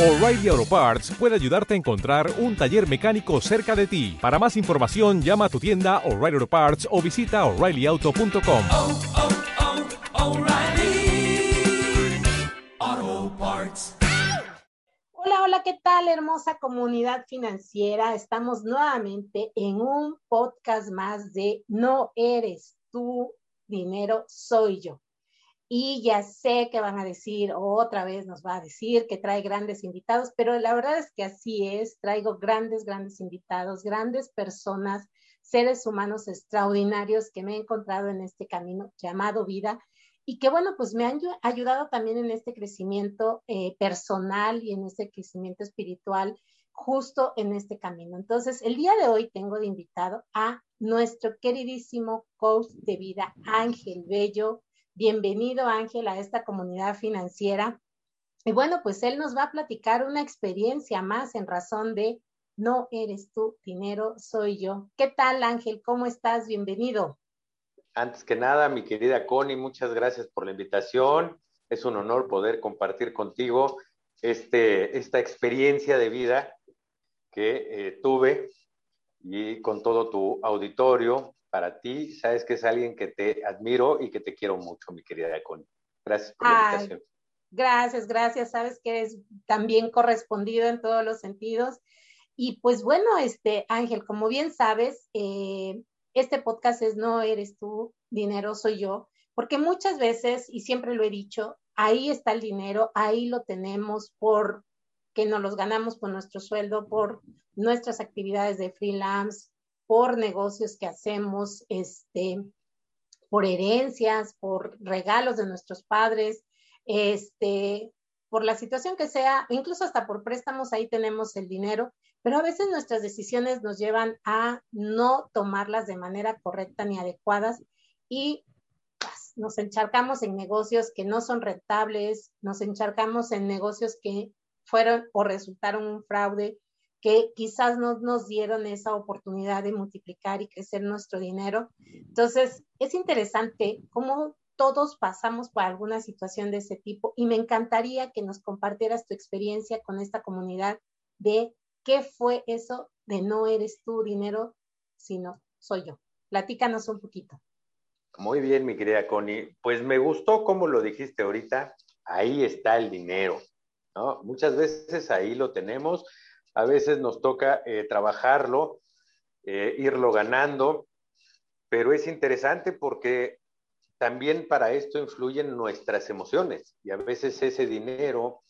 O'Reilly Auto Parts puede ayudarte a encontrar un taller mecánico cerca de ti. Para más información, llama a tu tienda O'Reilly Auto Parts o visita oreillyauto.com. oh, oh, Parts. Hola, hola, ¿qué tal, hermosa comunidad financiera? Estamos nuevamente en un podcast más de No eres tú, dinero soy yo. Y ya sé que van a decir, otra vez nos va a decir que trae grandes invitados, pero la verdad es que así es, traigo grandes, grandes invitados, grandes personas, seres humanos extraordinarios que me he encontrado en este camino llamado vida y que bueno, pues me han ayudado también en este crecimiento eh, personal y en este crecimiento espiritual justo en este camino. Entonces, el día de hoy tengo de invitado a nuestro queridísimo coach de vida, Ángel Bello. Bienvenido, Ángel, a esta comunidad financiera. Y bueno, pues él nos va a platicar una experiencia más en razón de no eres tú, dinero soy yo. ¿Qué tal, Ángel? ¿Cómo estás? Bienvenido. Antes que nada, mi querida Connie, muchas gracias por la invitación. Es un honor poder compartir contigo este, esta experiencia de vida que eh, tuve y con todo tu auditorio. Para ti, sabes que es alguien que te admiro y que te quiero mucho, mi querida Connie. Gracias por la Ay, invitación. gracias, gracias. Sabes que eres también correspondido en todos los sentidos. Y pues bueno, este Ángel, como bien sabes, eh, este podcast es No eres tú, dinero soy yo, porque muchas veces, y siempre lo he dicho, ahí está el dinero, ahí lo tenemos por que nos los ganamos por nuestro sueldo, por nuestras actividades de freelance, por negocios que hacemos, este, por herencias, por regalos de nuestros padres, este, por la situación que sea, incluso hasta por préstamos, ahí tenemos el dinero, pero a veces nuestras decisiones nos llevan a no tomarlas de manera correcta ni adecuadas y pues, nos encharcamos en negocios que no son rentables, nos encharcamos en negocios que fueron o resultaron un fraude, que quizás no nos dieron esa oportunidad de multiplicar y crecer nuestro dinero. Entonces, es interesante cómo todos pasamos por alguna situación de ese tipo y me encantaría que nos compartieras tu experiencia con esta comunidad de qué fue eso de no eres tú dinero, sino soy yo. Platícanos un poquito. Muy bien, mi querida Connie. Pues me gustó como lo dijiste ahorita. Ahí está el dinero. ¿no? Muchas veces ahí lo tenemos. A veces nos toca eh, trabajarlo, eh, irlo ganando, pero es interesante porque también para esto influyen nuestras emociones y a veces ese dinero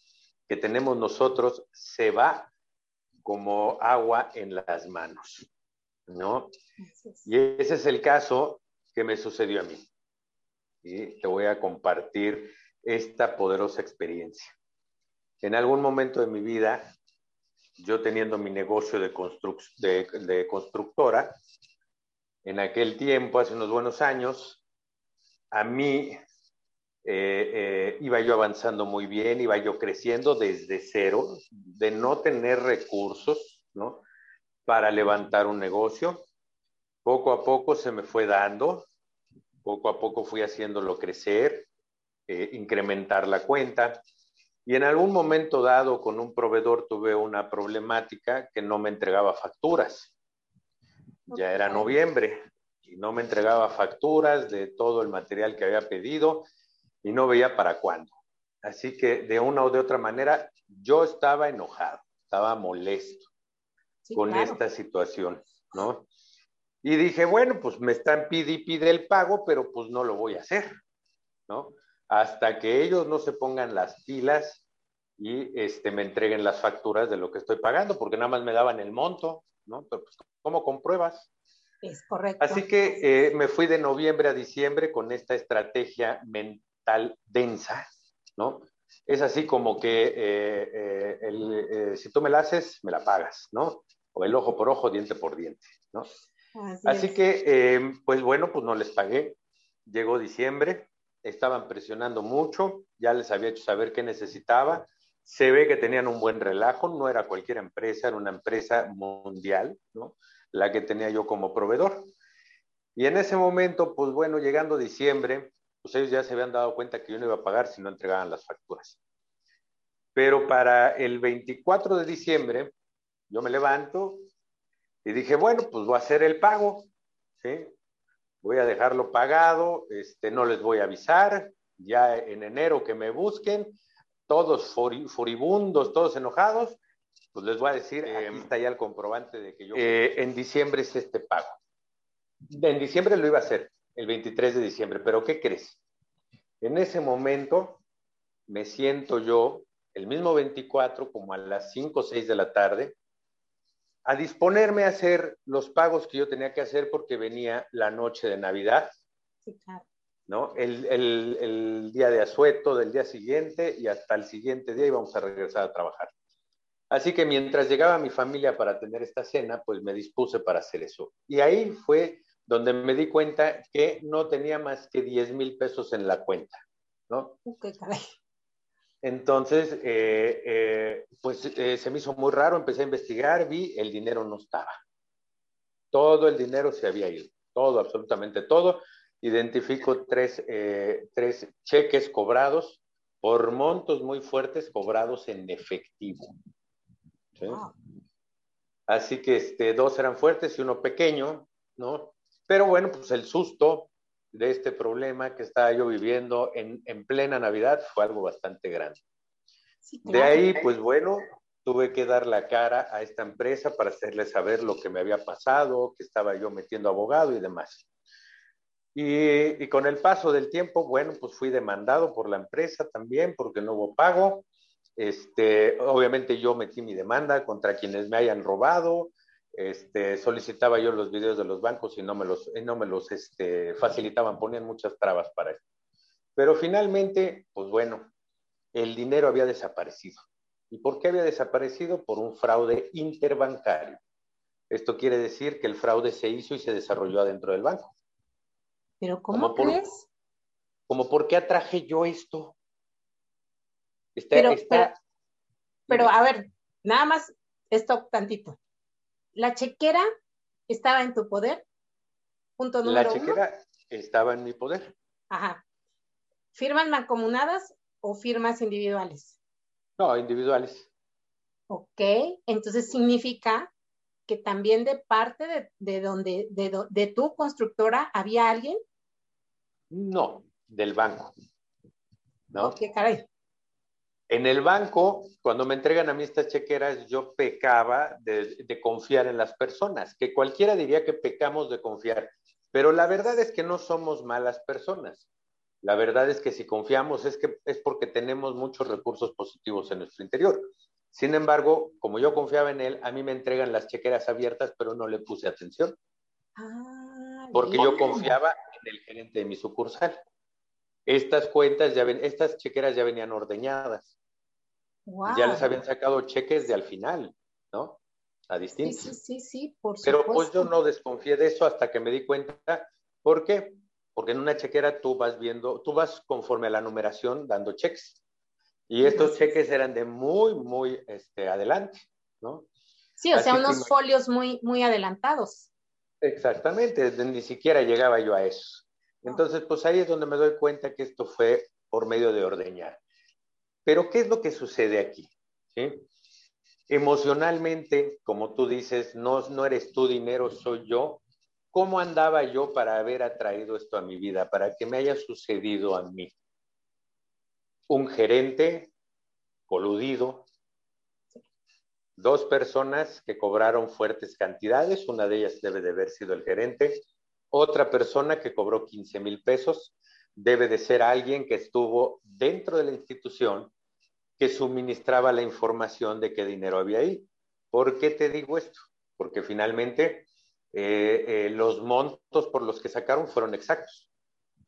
que tenemos nosotros se va como agua en las manos, ¿no? Y ese es el caso que me sucedió a mí. Y te voy a compartir esta poderosa experiencia. En algún momento de mi vida, yo teniendo mi negocio de, construc de, constructora, en aquel tiempo, hace unos buenos años, a mí eh, eh, iba yo avanzando muy bien, iba yo creciendo desde cero, de no tener recursos, ¿no? Para levantar un negocio. Poco a poco se me fue dando, poco a poco fui haciéndolo crecer, eh, incrementar la cuenta. Y en algún momento dado con un proveedor tuve una problemática que no me entregaba facturas. Ya era noviembre y no me entregaba facturas de todo el material que había pedido y no veía para cuándo. Así que de una o de otra manera yo estaba enojado, estaba molesto sí, con claro. esta situación, ¿no? Y dije, bueno, pues me están pide y pide el pago, pero pues no lo voy a hacer, ¿no? Hasta que ellos no se pongan las pilas y este, me entreguen las facturas de lo que estoy pagando, porque nada más me daban el monto, ¿no? Pero pues, ¿cómo compruebas? Es correcto. Así que eh, me fui de noviembre a diciembre con esta estrategia mental densa, ¿no? Es así como que eh, eh, el, si tú me la haces, me la pagas, ¿no? O el ojo por ojo, diente por diente, ¿no? Así, así que, pues bueno, pues no les pagué. Llegó diciembre, estaban presionando mucho, ya les había hecho saber qué necesitaba. Se ve que tenían un buen relajo, no era cualquier empresa, era una empresa mundial, ¿no? La que tenía yo como proveedor. Y en ese momento, pues bueno, llegando diciembre, pues ellos ya se habían dado cuenta que yo no iba a pagar si no entregaban las facturas. Pero para el 24 de diciembre, yo me levanto y dije, bueno, pues voy a hacer el pago, ¿sí? Voy a dejarlo pagado, este, no les voy a avisar, ya en enero que me busquen, todos furibundos, todos enojados, pues les voy a decir, aquí em, está ya el comprobante de que yo... Eh, en diciembre es este pago. En diciembre lo iba a hacer, el 23 de diciembre, pero ¿qué crees? En ese momento me siento yo, el mismo 24, como a las 5 o 6 de la tarde, a disponerme a hacer los pagos que yo tenía que hacer porque venía la noche de Navidad. Sí, claro. ¿no? El, el, el, día de asueto del día siguiente y hasta el siguiente día íbamos a regresar a trabajar. Así que mientras llegaba mi familia para tener esta cena, pues me dispuse para hacer eso. Y ahí fue donde me di cuenta que no tenía más que 10 mil pesos en la cuenta, ¿no? Qué caray. Entonces, eh, eh, pues eh, se me hizo muy raro, empecé a investigar, vi, el dinero no estaba. Todo el dinero se había ido, todo, absolutamente todo. Identifico tres, tres cheques cobrados por montos muy fuertes cobrados en efectivo. Así que este, dos eran fuertes y uno pequeño, ¿no? Pero bueno, pues el susto de este problema que estaba yo viviendo en, en plena Navidad fue algo bastante grande. De ahí, pues bueno, tuve que dar la cara a esta empresa para hacerle saber lo que me había pasado, que estaba yo metiendo abogado y demás. Y, y, con el paso del tiempo, bueno, pues fui demandado por la empresa también porque no hubo pago. Este, obviamente yo metí mi demanda contra quienes me hayan robado, este, solicitaba yo los videos de los bancos y no me los, no me los este, facilitaban, ponían muchas trabas para esto. Pero finalmente, pues bueno, el dinero había desaparecido. ¿Y por qué había desaparecido? Por un fraude interbancario. Esto quiere decir que el fraude se hizo y se desarrolló adentro del banco. ¿Pero cómo crees? como por qué atraje yo esto. pero, pero, a ver, nada más esto tantito. ¿La chequera estaba en tu poder? Punto número La chequera estaba en mi poder. Ajá. ¿Firmas mancomunadas o firmas individuales? No, individuales. Ok, entonces significa que también de parte de, donde, de, de tu constructora había alguien. No, del banco. ¿No? ¿Qué caray? En el banco, cuando me entregan a mí estas chequeras, yo pecaba de, confiar en las personas, que cualquiera diría que pecamos de confiar, pero la verdad es que no somos malas personas. La verdad es que si confiamos es, que, es porque tenemos muchos recursos positivos en nuestro interior. Sin embargo, como yo confiaba en él, a mí me entregan las chequeras abiertas, pero no le puse atención. Ah, porque yo confiaba en el gerente de mi sucursal. Estas cuentas ya ven, estas chequeras ya venían ordeñadas. Ya les habían sacado cheques de al final, ¿no? A distintos. Sí, sí, sí, por supuesto. Pero pues yo no desconfié de eso hasta que me di cuenta. ¿Por qué? Porque en una chequera tú vas viendo, tú vas conforme a la numeración dando cheques. Y estos cheques eran de muy, muy este, adelante, ¿no? Sí, o sea, unos folios muy, muy adelantados. Exactamente, ni siquiera llegaba yo a eso. Entonces, pues ahí es donde me doy cuenta que esto fue por medio de ordeñar. Pero, ¿qué es lo que sucede aquí? Emocionalmente, como tú dices, no, no eres tú dinero, soy yo. ¿Cómo andaba yo para haber atraído esto a mi vida, para que me haya sucedido a mí? Un gerente coludido, dos personas que cobraron fuertes cantidades, una de ellas debe de haber sido el gerente, otra persona que cobró 15 mil pesos, debe de ser alguien que estuvo dentro de la institución que suministraba la información de qué dinero había ahí. ¿Por qué te digo esto? Porque finalmente eh, eh, los montos por los que sacaron fueron exactos.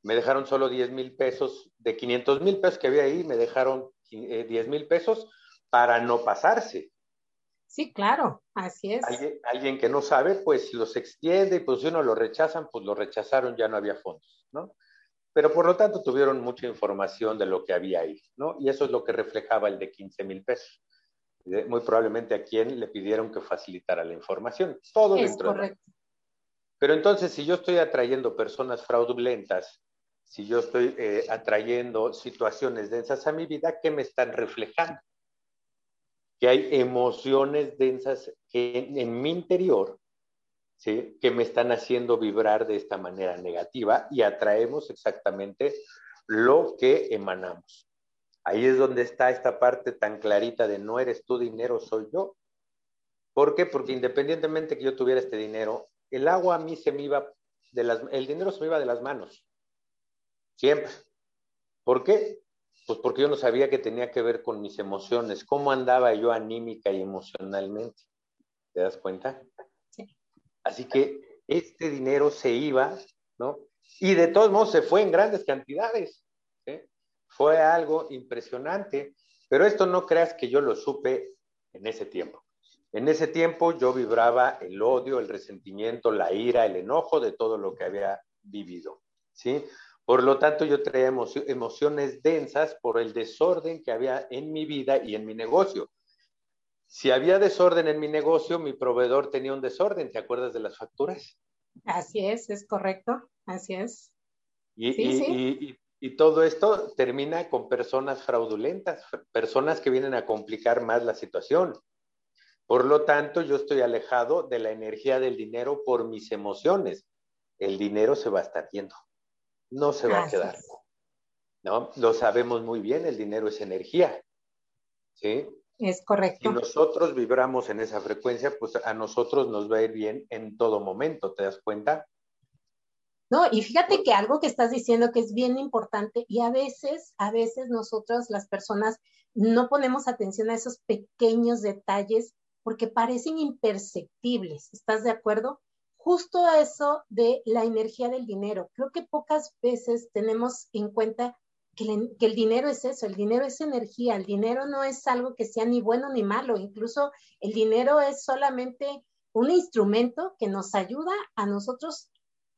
Me dejaron solo 10 mil pesos, de 500 mil pesos que había ahí, me dejaron 10 eh, mil pesos para no pasarse. Sí, claro, así es. Alguien, alguien, que no sabe, pues los extiende y pues si uno lo rechazan, pues lo rechazaron, ya no había fondos, ¿no? Pero por lo tanto tuvieron mucha información de lo que había ahí, ¿no? Y eso es lo que reflejaba el de 15 mil pesos. Muy probablemente a quien le pidieron que facilitara la información. Todo es dentro correcto. Pero entonces, si yo estoy atrayendo personas fraudulentas, si yo estoy eh, atrayendo situaciones densas a mi vida, ¿qué me están reflejando? que hay emociones densas en, en mi interior, que me están haciendo vibrar de esta manera negativa y atraemos exactamente lo que emanamos. Ahí es donde está esta parte tan clarita de no eres tú dinero, soy yo. ¿Por qué? Porque independientemente que yo tuviera este dinero, el agua a mí se me iba el dinero se me iba de las manos. Siempre. ¿Por qué? Pues porque yo no sabía que tenía que ver con mis emociones, cómo andaba yo anímica y emocionalmente. ¿Te das cuenta? Sí. Así que este dinero se iba, ¿no? Y de todos modos se fue en grandes cantidades. Fue algo impresionante, pero esto no creas que yo lo supe en ese tiempo. En ese tiempo yo vibraba el odio, el resentimiento, la ira, el enojo de todo lo que había vivido, ¿sí? Por lo tanto, yo traía emociones densas por el desorden que había en mi vida y en mi negocio. Si había desorden en mi negocio, mi proveedor tenía un desorden. ¿Te acuerdas de las facturas? Así es, es correcto, así es. Y, sí, y todo esto termina con personas fraudulentas, personas que vienen a complicar más la situación. Por lo tanto, yo estoy alejado de la energía del dinero por mis emociones. El dinero se va a estar yendo, no se va a quedar. ¿No? Lo sabemos muy bien, el dinero es energía. ¿Sí? Es correcto. Si nosotros vibramos en esa frecuencia, pues a nosotros nos va a ir bien en todo momento, ¿te das cuenta? No, y fíjate que algo que estás diciendo que es bien importante y a veces, a veces nosotros las personas no ponemos atención a esos pequeños detalles porque parecen imperceptibles, ¿estás de acuerdo? Justo a eso de la energía del dinero. Creo que pocas veces tenemos en cuenta que, el dinero es eso, el dinero es energía, el dinero no es algo que sea ni bueno ni malo, incluso el dinero es solamente un instrumento que nos ayuda a nosotros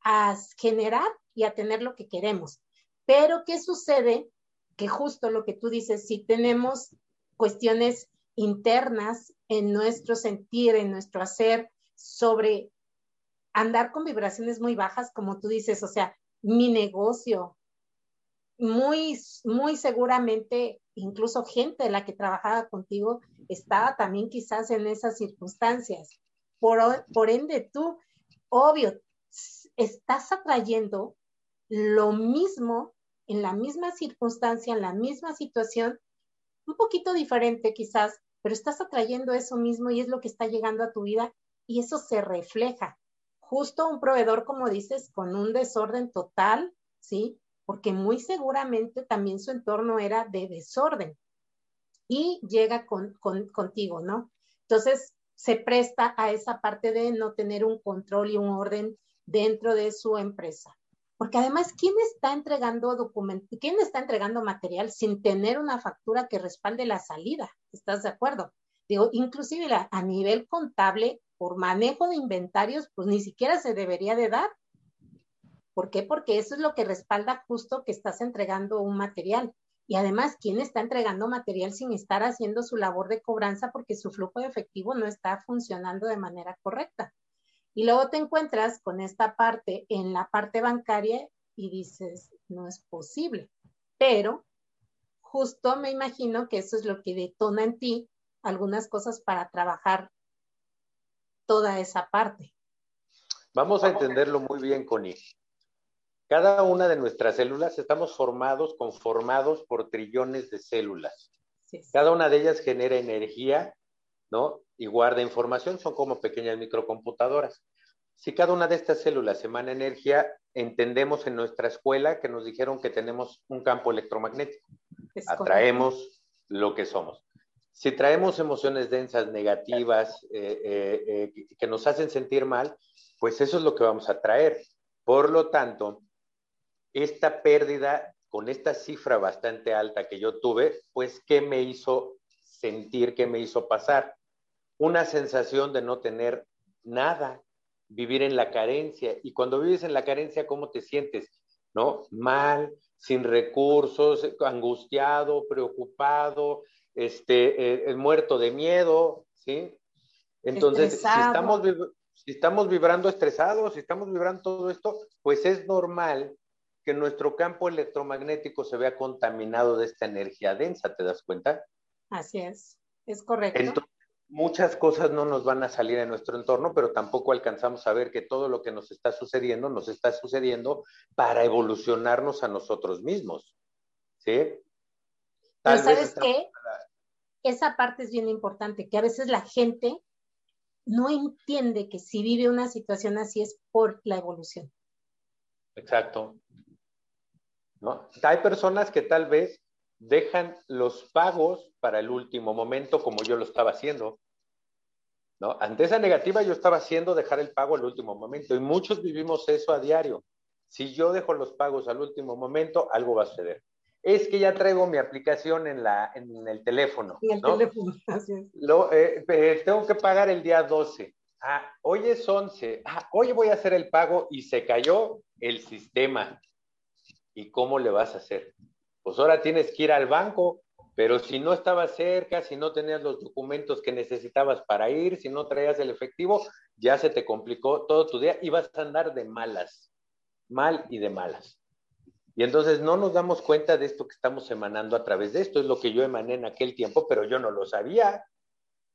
a generar y a tener lo que queremos. Pero, ¿qué sucede? Que justo lo que tú dices, si tenemos cuestiones internas en nuestro sentir, en nuestro hacer, sobre andar con vibraciones muy bajas, como tú dices, o sea, mi negocio, muy, muy seguramente, incluso gente de la que trabajaba contigo estaba también quizás en esas circunstancias. Por, por ende, tú, obvio, estás atrayendo lo mismo en la misma circunstancia, en la misma situación, un poquito diferente quizás, pero estás atrayendo eso mismo y es lo que está llegando a tu vida y eso se refleja. Justo un proveedor, como dices, con un desorden total, ¿sí? Porque muy seguramente también su entorno era de desorden y llega con, contigo, ¿no? Entonces, se presta a esa parte de no tener un control y un orden dentro de su empresa. Porque además, ¿quién está entregando documento, quién está entregando material sin tener una factura que respalde la salida? ¿Estás de acuerdo? Digo, inclusive a nivel contable, por manejo de inventarios, pues ni siquiera se debería de dar. ¿Por qué? Porque eso es lo que respalda justo que estás entregando un material. Y además, ¿quién está entregando material sin estar haciendo su labor de cobranza porque su flujo de efectivo no está funcionando de manera correcta? Y luego te encuentras con esta parte en la parte bancaria y dices, no es posible. Pero justo me imagino que eso es lo que detona en ti algunas cosas para trabajar toda esa parte. Vamos a entenderlo muy bien, Connie. Cada una de nuestras células estamos formados, conformados por trillones de células. Cada una de ellas genera energía, ¿no? y guarda información, son como pequeñas microcomputadoras. Si cada una de estas células emana energía, entendemos en nuestra escuela que nos dijeron que tenemos un campo electromagnético. Atraemos lo que somos. Si traemos emociones densas, negativas, eh, eh, eh, que nos hacen sentir mal, pues eso es lo que vamos a traer. Por lo tanto, esta pérdida con esta cifra bastante alta que yo tuve, pues, ¿qué me hizo sentir, qué me hizo pasar? una sensación de no tener nada, vivir en la carencia. Y cuando vives en la carencia, ¿cómo te sientes? ¿No? Mal, sin recursos, angustiado, preocupado, este, eh, muerto de miedo, ¿sí? Entonces, si estamos, si estamos vibrando estresados, si estamos vibrando todo esto, pues es normal que nuestro campo electromagnético se vea contaminado de esta energía densa, ¿te das cuenta? Así es. Es correcto. Entonces, muchas cosas no nos van a salir en nuestro entorno, pero tampoco alcanzamos a ver que todo lo que nos está sucediendo nos está sucediendo para evolucionarnos a nosotros mismos. ¿Sí? Tal pero ¿sabes qué? Esa parte es bien importante, que a veces la gente no entiende que si vive una situación así es por la evolución. Exacto. ¿No? Hay personas que tal vez dejan los pagos para el último momento como yo lo estaba haciendo. ¿no? Ante esa negativa yo estaba haciendo dejar el pago al último momento y muchos vivimos eso a diario. Si yo dejo los pagos al último momento, algo va a suceder. Es que ya traigo mi aplicación en, la, en el teléfono. En el teléfono. Lo, eh, eh, tengo que pagar el día 12. Ah, hoy es 11. Ah, hoy voy a hacer el pago y se cayó el sistema. ¿Y cómo le vas a hacer? pues ahora tienes que ir al banco, pero si no estabas cerca, si no tenías los documentos que necesitabas para ir, si no traías el efectivo, ya se te complicó todo tu día y vas a andar de malas, mal y de malas. Y entonces no nos damos cuenta de esto que estamos emanando a través de esto. Es lo que yo emané en aquel tiempo, pero yo no lo sabía.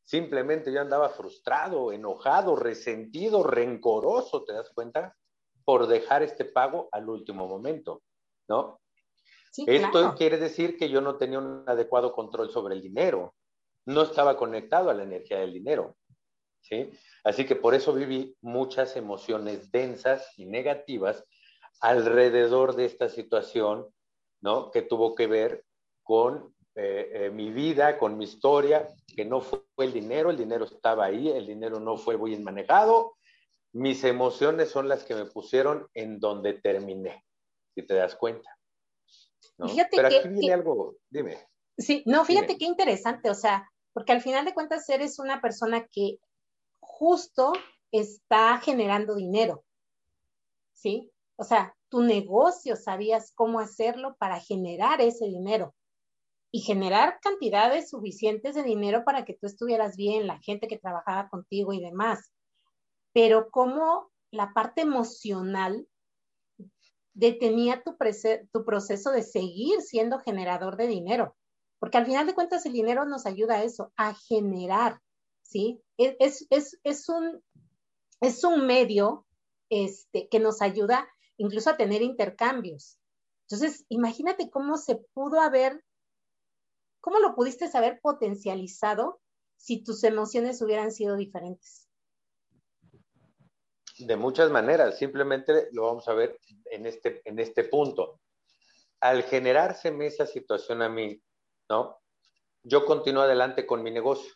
Simplemente yo andaba frustrado, enojado, resentido, rencoroso, ¿te das cuenta? Por dejar este pago al último momento, ¿no? Esto quiere decir que yo no tenía un adecuado control sobre el dinero, no estaba conectado a la energía del dinero. ¿sí? Así que por eso viví muchas emociones densas y negativas alrededor de esta situación, ¿no? Que tuvo que ver con eh, eh, mi vida, con mi historia, que no fue el dinero, el dinero estaba ahí, el dinero no fue bien manejado. Mis emociones son las que me pusieron en donde terminé, te das cuenta. Fíjate Pero que, aquí viene algo, dime. Sí, no, fíjate qué interesante, o sea, porque al final de cuentas eres una persona que justo está generando dinero, ¿sí? O sea, tu negocio sabías cómo hacerlo para generar ese dinero y generar cantidades suficientes de dinero para que tú estuvieras bien, la gente que trabajaba contigo y demás. Pero como la parte emocional detenía tu, tu proceso de seguir siendo generador de dinero. Porque al final de cuentas el dinero nos ayuda a eso, a generar, ¿sí? Es, es, es, un, es un medio este, que nos ayuda incluso a tener intercambios. Entonces, imagínate cómo se pudo haber, cómo lo pudiste haber potencializado si tus emociones hubieran sido diferentes. De muchas maneras, simplemente lo vamos a ver en este, en este punto. Al generárseme esa situación a mí, ¿no? Yo continúo adelante con mi negocio,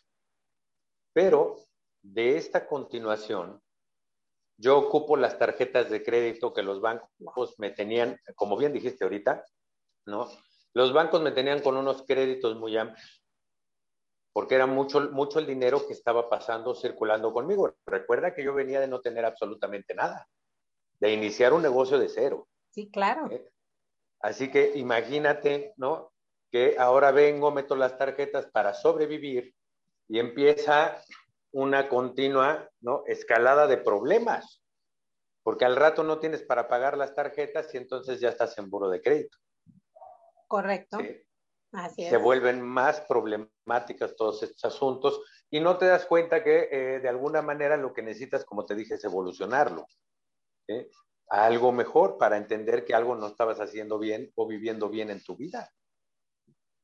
pero de esta continuación, yo ocupo las tarjetas de crédito que los bancos me tenían, como bien dijiste ahorita, ¿no? Los bancos me tenían con unos créditos muy amplios porque era mucho, mucho el dinero que estaba pasando, circulando conmigo. Recuerda que yo venía de no tener absolutamente nada, de iniciar un negocio de cero. Sí, claro. ¿Eh? Así que imagínate, ¿no? Que ahora vengo, meto las tarjetas para sobrevivir y empieza una continua, ¿no? Escalada de problemas, porque al rato no tienes para pagar las tarjetas y entonces ya estás en buro de crédito. Correcto se vuelven más problemáticas todos estos asuntos y no te das cuenta que eh, de alguna manera lo que necesitas, como te dije, es evolucionarlo a algo mejor para entender que algo no estabas haciendo bien o viviendo bien en tu vida.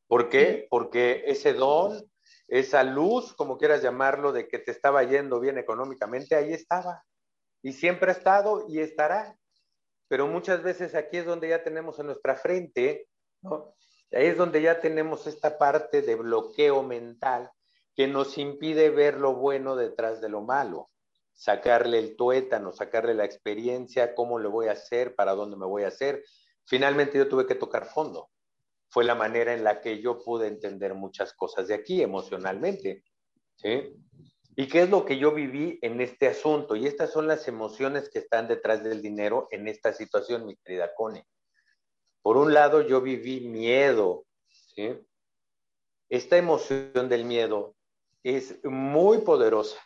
¿Por qué? Porque ese don, esa luz, como quieras llamarlo, de que te estaba yendo bien económicamente, ahí estaba. Y siempre ha estado y estará. Pero muchas veces aquí es donde ya tenemos en nuestra frente ¿no? Ahí es donde ya tenemos esta parte de bloqueo mental que nos impide ver lo bueno detrás de lo malo, sacarle el tuétano, sacarle la experiencia, cómo lo voy a hacer, para dónde me voy a hacer. Finalmente yo tuve que tocar fondo. Fue la manera en la que yo pude entender muchas cosas de aquí emocionalmente. ¿sí? ¿Y qué es lo que yo viví en este asunto? Y estas son las emociones que están detrás del dinero en esta situación, mi querida Connie. Por un lado, yo viví miedo. Esta emoción del miedo es muy poderosa,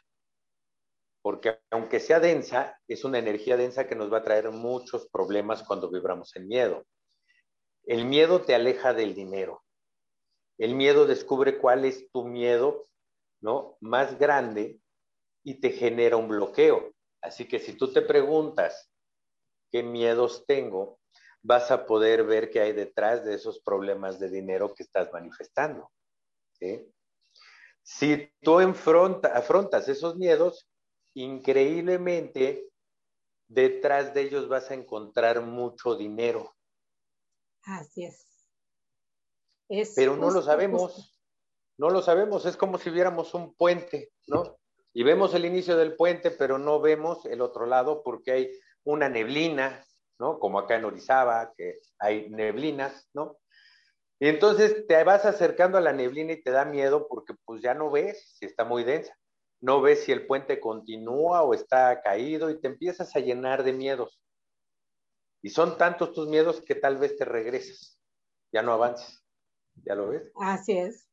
porque aunque sea densa, es una energía densa que nos va a traer muchos problemas cuando vibramos en miedo. El miedo te aleja del dinero. El miedo descubre cuál es tu miedo ¿no? Más grande y te genera un bloqueo. Así que si tú te preguntas qué miedos tengo, vas a poder ver qué hay detrás de esos problemas de dinero que estás manifestando. Si tú afrontas esos miedos, increíblemente detrás de ellos vas a encontrar mucho dinero. Así es. Pero no lo sabemos, no lo sabemos, es como si viéramos un puente, ¿no? Y vemos el inicio del puente, pero no vemos el otro lado porque hay una neblina, ¿no? Como acá en Orizaba, que hay neblinas, ¿no? Y entonces te vas acercando a la neblina y te da miedo porque pues ya no ves si está muy densa, no ves si el puente continúa o está caído y te empiezas a llenar de miedos. Y son tantos tus miedos que tal vez te regresas, ya no avances. ¿Ya lo ves? Así es.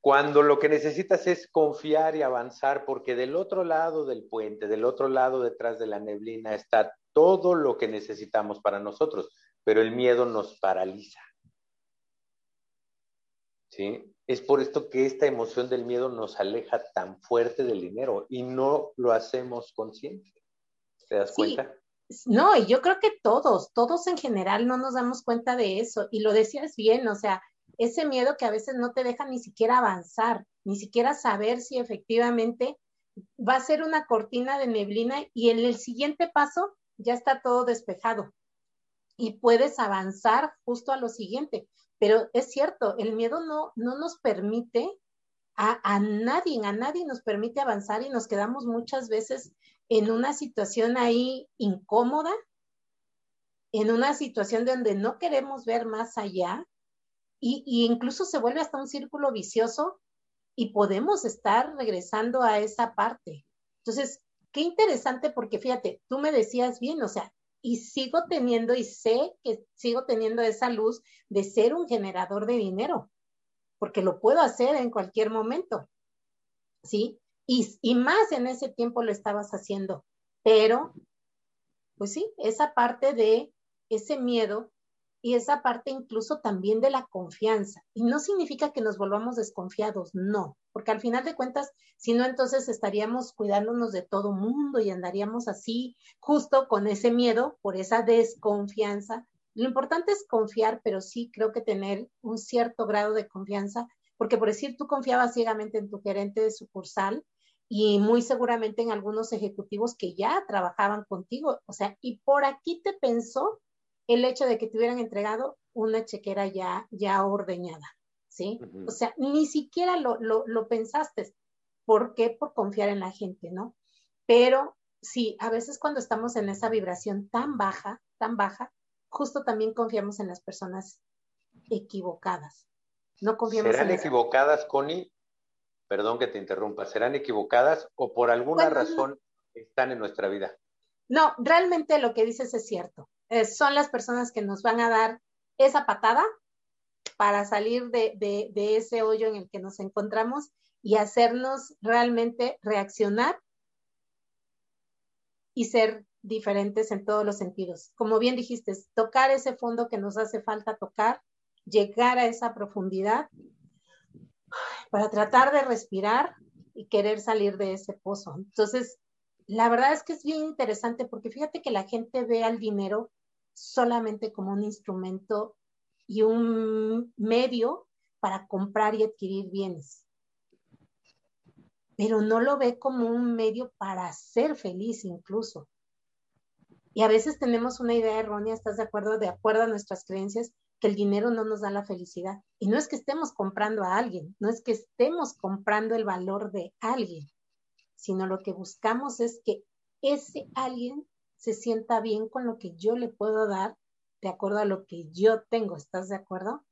Cuando lo que necesitas es confiar y avanzar, porque del otro lado del puente, del otro lado detrás de la neblina, está todo lo que necesitamos para nosotros, pero el miedo nos paraliza. ¿Sí? Es por esto que esta emoción del miedo nos aleja tan fuerte del dinero y no lo hacemos consciente. ¿Te das cuenta? No, y yo creo que todos, todos en general no nos damos cuenta de eso. Y lo decías bien, o sea, ese miedo que a veces no te deja ni siquiera avanzar, ni siquiera saber si efectivamente va a ser una cortina de neblina y en el siguiente paso ya está todo despejado y puedes avanzar justo a lo siguiente. Pero es cierto, el miedo no, no nos permite a, a, nadie, a nadie nos permite avanzar y nos quedamos muchas veces en una situación ahí incómoda, en una situación donde no queremos ver más allá y, incluso se vuelve hasta un círculo vicioso y podemos estar regresando a esa parte. Entonces, qué interesante porque fíjate, tú me decías bien, o sea, y sigo teniendo y sé que sigo teniendo esa luz de ser un generador de dinero, porque lo puedo hacer en cualquier momento, ¿sí? Y, y más en ese tiempo lo estabas haciendo, pero, pues sí, esa parte de ese miedo y esa parte incluso también de la confianza. Y no significa que nos volvamos desconfiados, no, porque al final de cuentas, si no, entonces estaríamos cuidándonos de todo mundo y andaríamos así, justo con ese miedo, por esa desconfianza. Lo importante es confiar, pero sí creo que tener un cierto grado de confianza, porque por decir, tú confiabas ciegamente en tu gerente de sucursal y muy seguramente en algunos ejecutivos que ya trabajaban contigo, o sea, y por aquí te pensó el hecho de que te hubieran entregado una chequera ya, ya ordeñada, ¿sí? O sea, ni siquiera lo, lo, lo pensaste. ¿Por qué? Por confiar en la gente, ¿no? Pero sí, a veces cuando estamos en esa vibración tan baja, tan baja, justo también confiamos en las personas equivocadas. No confiamos ¿Serán equivocadas, Connie? Perdón que te interrumpa. ¿Serán equivocadas o por alguna razón están en nuestra vida? No, realmente lo que dices es cierto. Eh, son las personas que nos van a dar esa patada para salir de, de, ese hoyo en el que nos encontramos y hacernos realmente reaccionar y ser diferentes en todos los sentidos. Como bien dijiste, tocar ese fondo que nos hace falta tocar, llegar a esa profundidad para tratar de respirar y querer salir de ese pozo. Entonces, la verdad es que es bien interesante porque fíjate que la gente ve al dinero solamente como un instrumento y un medio para comprar y adquirir bienes. Pero no lo ve como un medio para ser feliz incluso. Y a veces tenemos una idea errónea, ¿estás de acuerdo? De acuerdo a nuestras creencias, que el dinero no nos da la felicidad. Y no es que estemos comprando a alguien, no es que estemos comprando el valor de alguien, sino lo que buscamos es que ese alguien se sienta bien con lo que yo le puedo dar de acuerdo a lo que yo tengo. ¿Estás de acuerdo?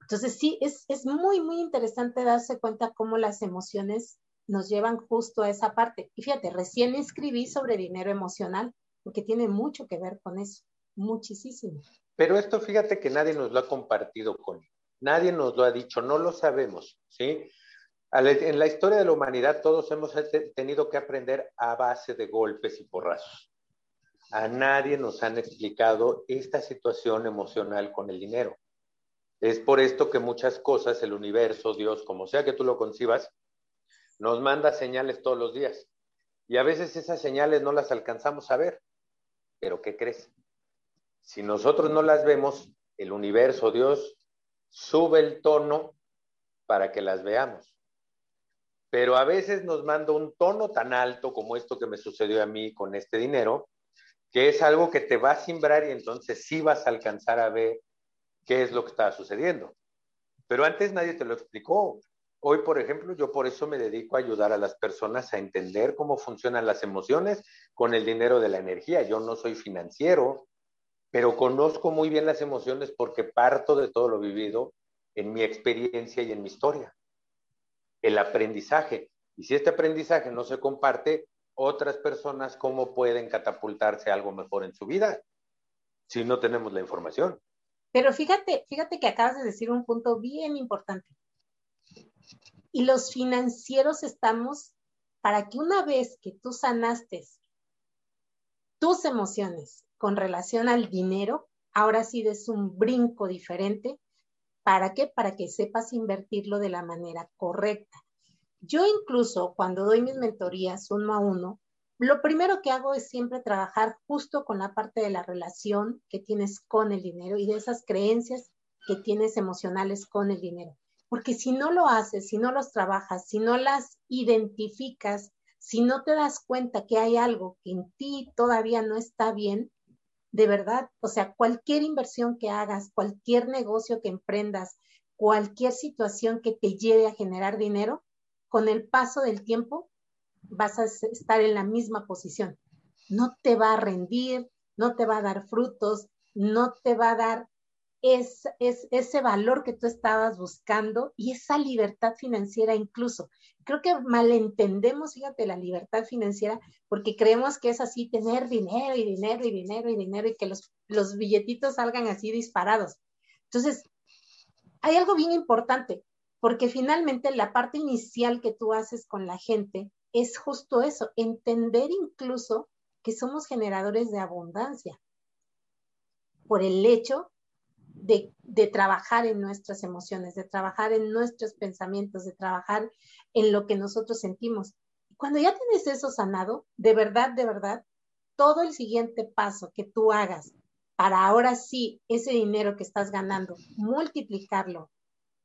Entonces sí, es, es muy, muy interesante darse cuenta cómo las emociones nos llevan justo a esa parte. Y fíjate, recién escribí sobre dinero emocional, porque tiene mucho que ver con eso, muchísimo. Pero esto fíjate que nadie nos lo ha compartido con, nadie nos lo ha dicho, no lo sabemos, ¿sí? En la historia de la humanidad todos hemos tenido que aprender a base de golpes y porrazos. A nadie nos han explicado esta situación emocional con el dinero. Es por esto que muchas cosas, el universo, Dios, como sea que tú lo concibas, nos manda señales todos los días. Y a veces esas señales no las alcanzamos a ver. Pero ¿qué crees? Si nosotros no las vemos, el universo, Dios, sube el tono para que las veamos. Pero a veces nos manda un tono tan alto como esto que me sucedió a mí con este dinero, que es algo que te va a simbrar y entonces sí vas a alcanzar a ver qué es lo que está sucediendo. Pero antes nadie te lo explicó. Hoy, por ejemplo, yo por eso me dedico a ayudar a las personas a entender cómo funcionan las emociones con el dinero de la energía. Yo no soy financiero, pero conozco muy bien las emociones porque parto de todo lo vivido en mi experiencia y en mi historia. El aprendizaje. Y si este aprendizaje no se comparte, otras personas, ¿cómo pueden catapultarse algo mejor en su vida si no tenemos la información? Pero fíjate, fíjate que acabas de decir un punto bien importante. Y los financieros estamos para que una vez que tú sanaste tus emociones con relación al dinero, ahora sí des un brinco diferente. ¿Para qué? Para que sepas invertirlo de la manera correcta. Yo incluso cuando doy mis mentorías uno a uno, lo primero que hago es siempre trabajar justo con la parte de la relación que tienes con el dinero y de esas creencias que tienes emocionales con el dinero. Porque si no lo haces, si no los trabajas, si no las identificas, si no te das cuenta que hay algo que en ti todavía no está bien, de verdad, o sea, cualquier inversión que hagas, cualquier negocio que emprendas, cualquier situación que te lleve a generar dinero, con el paso del tiempo vas a estar en la misma posición. No te va a rendir, no te va a dar frutos, no te va a dar es, ese valor que tú estabas buscando y esa libertad financiera incluso. Creo que malentendemos, fíjate, la libertad financiera porque creemos que es así tener dinero y dinero y dinero y dinero y que los, los billetitos salgan así disparados. Entonces, hay algo bien importante porque finalmente la parte inicial que tú haces con la gente es justo eso, entender incluso que somos generadores de abundancia por el hecho de, trabajar en nuestras emociones, de trabajar en nuestros pensamientos, de trabajar en lo que nosotros sentimos. Cuando ya tienes eso sanado, de verdad, de verdad, todo el siguiente paso que tú hagas para ahora sí ese dinero que estás ganando, multiplicarlo,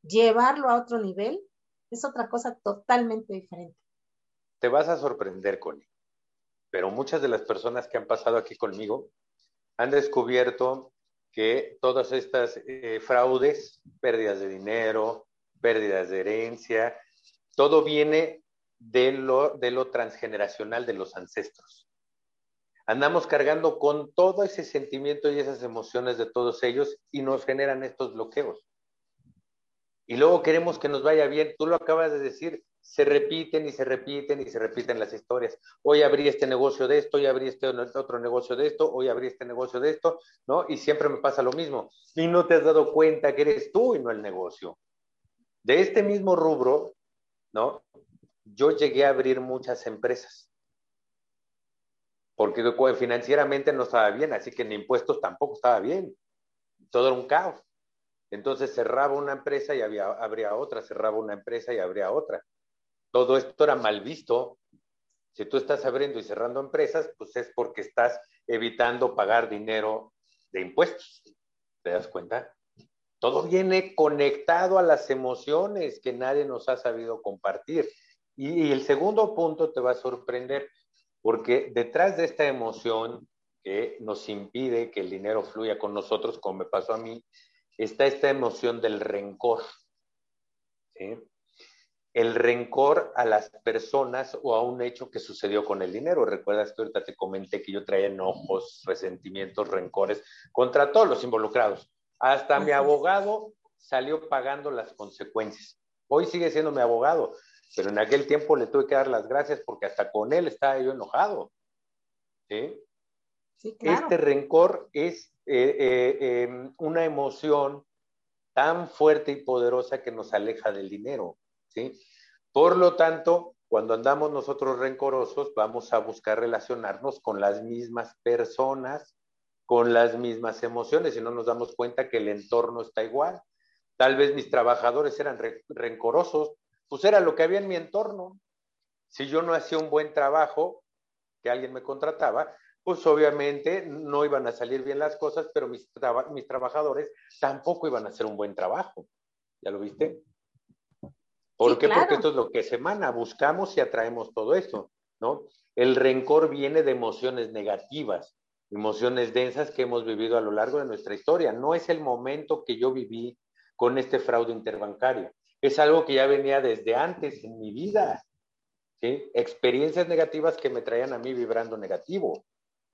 llevarlo a otro nivel, es otra cosa totalmente diferente te vas a sorprender, con él. Pero muchas de las personas que han pasado aquí conmigo han descubierto que todas estas eh, fraudes, pérdidas de dinero, pérdidas de herencia, todo viene de lo, de lo transgeneracional de los ancestros. Andamos cargando con todo ese sentimiento y esas emociones de todos ellos y nos generan estos bloqueos. Y luego queremos que nos vaya bien. Tú lo acabas de decir, se repiten y se repiten y se repiten las historias. Hoy abrí este negocio de esto, hoy abrí este otro negocio de esto, hoy abrí este negocio de esto, ¿no? Y siempre me pasa lo mismo. Y no te has dado cuenta que eres tú y no el negocio. De este mismo rubro, ¿no? Yo llegué a abrir muchas empresas. Porque financieramente no estaba bien, así que en impuestos tampoco estaba bien. Todo era un caos. Entonces cerraba una empresa y había, abría otra, cerraba una empresa y abría otra todo esto era mal visto. Si tú estás abriendo y cerrando empresas, pues es porque estás evitando pagar dinero de impuestos. ¿Te das cuenta? Todo viene conectado a las emociones que nadie nos ha sabido compartir. Y, el segundo punto te va a sorprender, porque detrás de esta emoción que nos impide que el dinero fluya con nosotros, como me pasó a mí, está esta emoción del rencor. ¿sí? El rencor a las personas o a un hecho que sucedió con el dinero. Recuerdas que ahorita te comenté que yo traía enojos, resentimientos, rencores contra todos los involucrados. Hasta mi abogado salió pagando las consecuencias. Hoy sigue siendo mi abogado, pero en aquel tiempo le tuve que dar las gracias porque hasta con él estaba yo enojado. Este rencor es eh, eh, em, una emoción tan fuerte y poderosa que nos aleja del dinero. Por lo tanto, cuando andamos nosotros rencorosos, vamos a buscar relacionarnos con las mismas personas, con las mismas emociones y no nos damos cuenta que el entorno está igual. Tal vez mis trabajadores eran re rencorosos, pues era lo que había en mi entorno. Si yo no hacía un buen trabajo, que alguien me contrataba, pues obviamente no iban a salir bien las cosas, pero mis trabajadores tampoco iban a hacer un buen trabajo. ¿Ya lo viste? ¿Por Sí, qué? claro. Porque esto es lo que se emana, buscamos y atraemos todo esto, ¿no? El rencor viene de emociones negativas, emociones densas que hemos vivido a lo largo de nuestra historia. No es el momento que yo viví con este fraude interbancario. Es algo que ya venía desde antes en mi vida. ¿sí? Experiencias negativas que me traían a mí vibrando negativo,